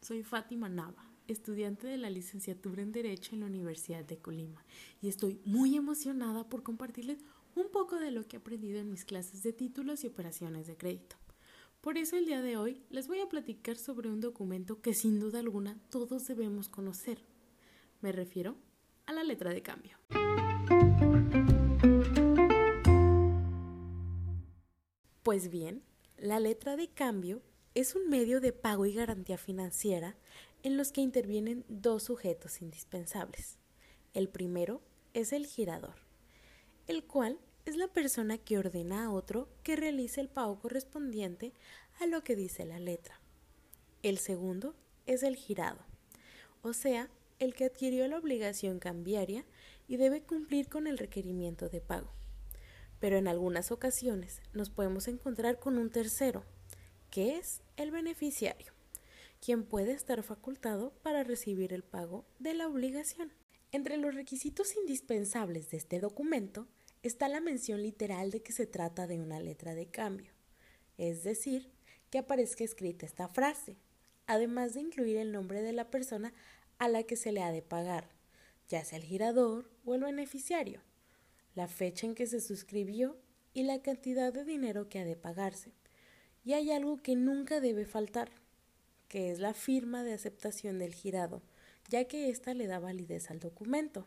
soy Fátima Nava, estudiante de la licenciatura en Derecho en la Universidad de Colima, y estoy muy emocionada por compartirles un poco de lo que he aprendido en mis clases de títulos y operaciones de crédito. Por eso el día de hoy les voy a platicar sobre un documento que sin duda alguna todos debemos conocer. Me refiero a la letra de cambio. Pues bien, la letra de cambio es un medio de pago y garantía financiera en los que intervienen dos sujetos indispensables. El primero es el girador, el cual es la persona que ordena a otro que realice el pago correspondiente a lo que dice la letra. El segundo es el girado, o sea, el que adquirió la obligación cambiaria y debe cumplir con el requerimiento de pago. Pero en algunas ocasiones nos podemos encontrar con un tercero, que es el beneficiario, quien puede estar facultado para recibir el pago de la obligación. Entre los requisitos indispensables de este documento está la mención literal de que se trata de una letra de cambio, es decir, que aparezca escrita esta frase, además de incluir el nombre de la persona a la que se le ha de pagar, ya sea el girador o el beneficiario, la fecha en que se suscribió y la cantidad de dinero que ha de pagarse, y hay algo que nunca debe faltar, que es la firma de aceptación del girado, ya que ésta le da validez al documento.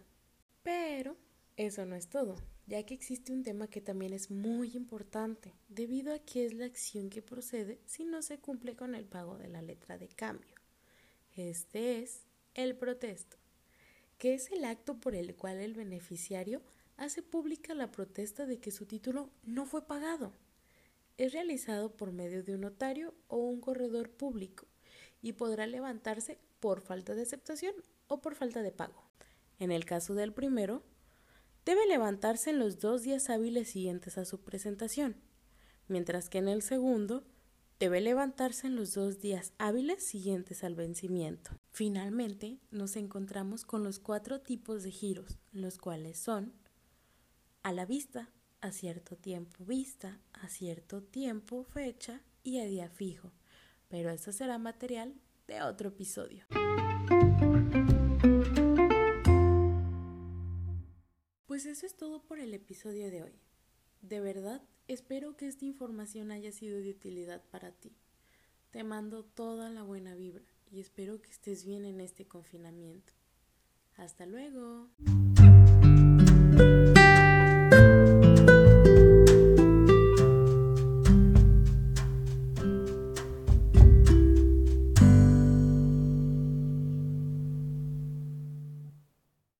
Pero eso no es todo, ya que existe un tema que también es muy importante, debido a que es la acción que procede si no se cumple con el pago de la letra de cambio. Este es el protesto, que es el acto por el cual el beneficiario hace pública la protesta de que su título no fue pagado es realizado por medio de un notario o un corredor público y podrá levantarse por falta de aceptación o por falta de pago. En el caso del primero, debe levantarse en los dos días hábiles siguientes a su presentación, mientras que en el segundo debe levantarse en los dos días hábiles siguientes al vencimiento. Finalmente, nos encontramos con los cuatro tipos de giros, los cuales son a la vista, a cierto tiempo vista, a cierto tiempo fecha y a día fijo, pero eso será material de otro episodio. Pues eso es todo por el episodio de hoy. De verdad, espero que esta información haya sido de utilidad para ti. Te mando toda la buena vibra y espero que estés bien en este confinamiento. Hasta luego.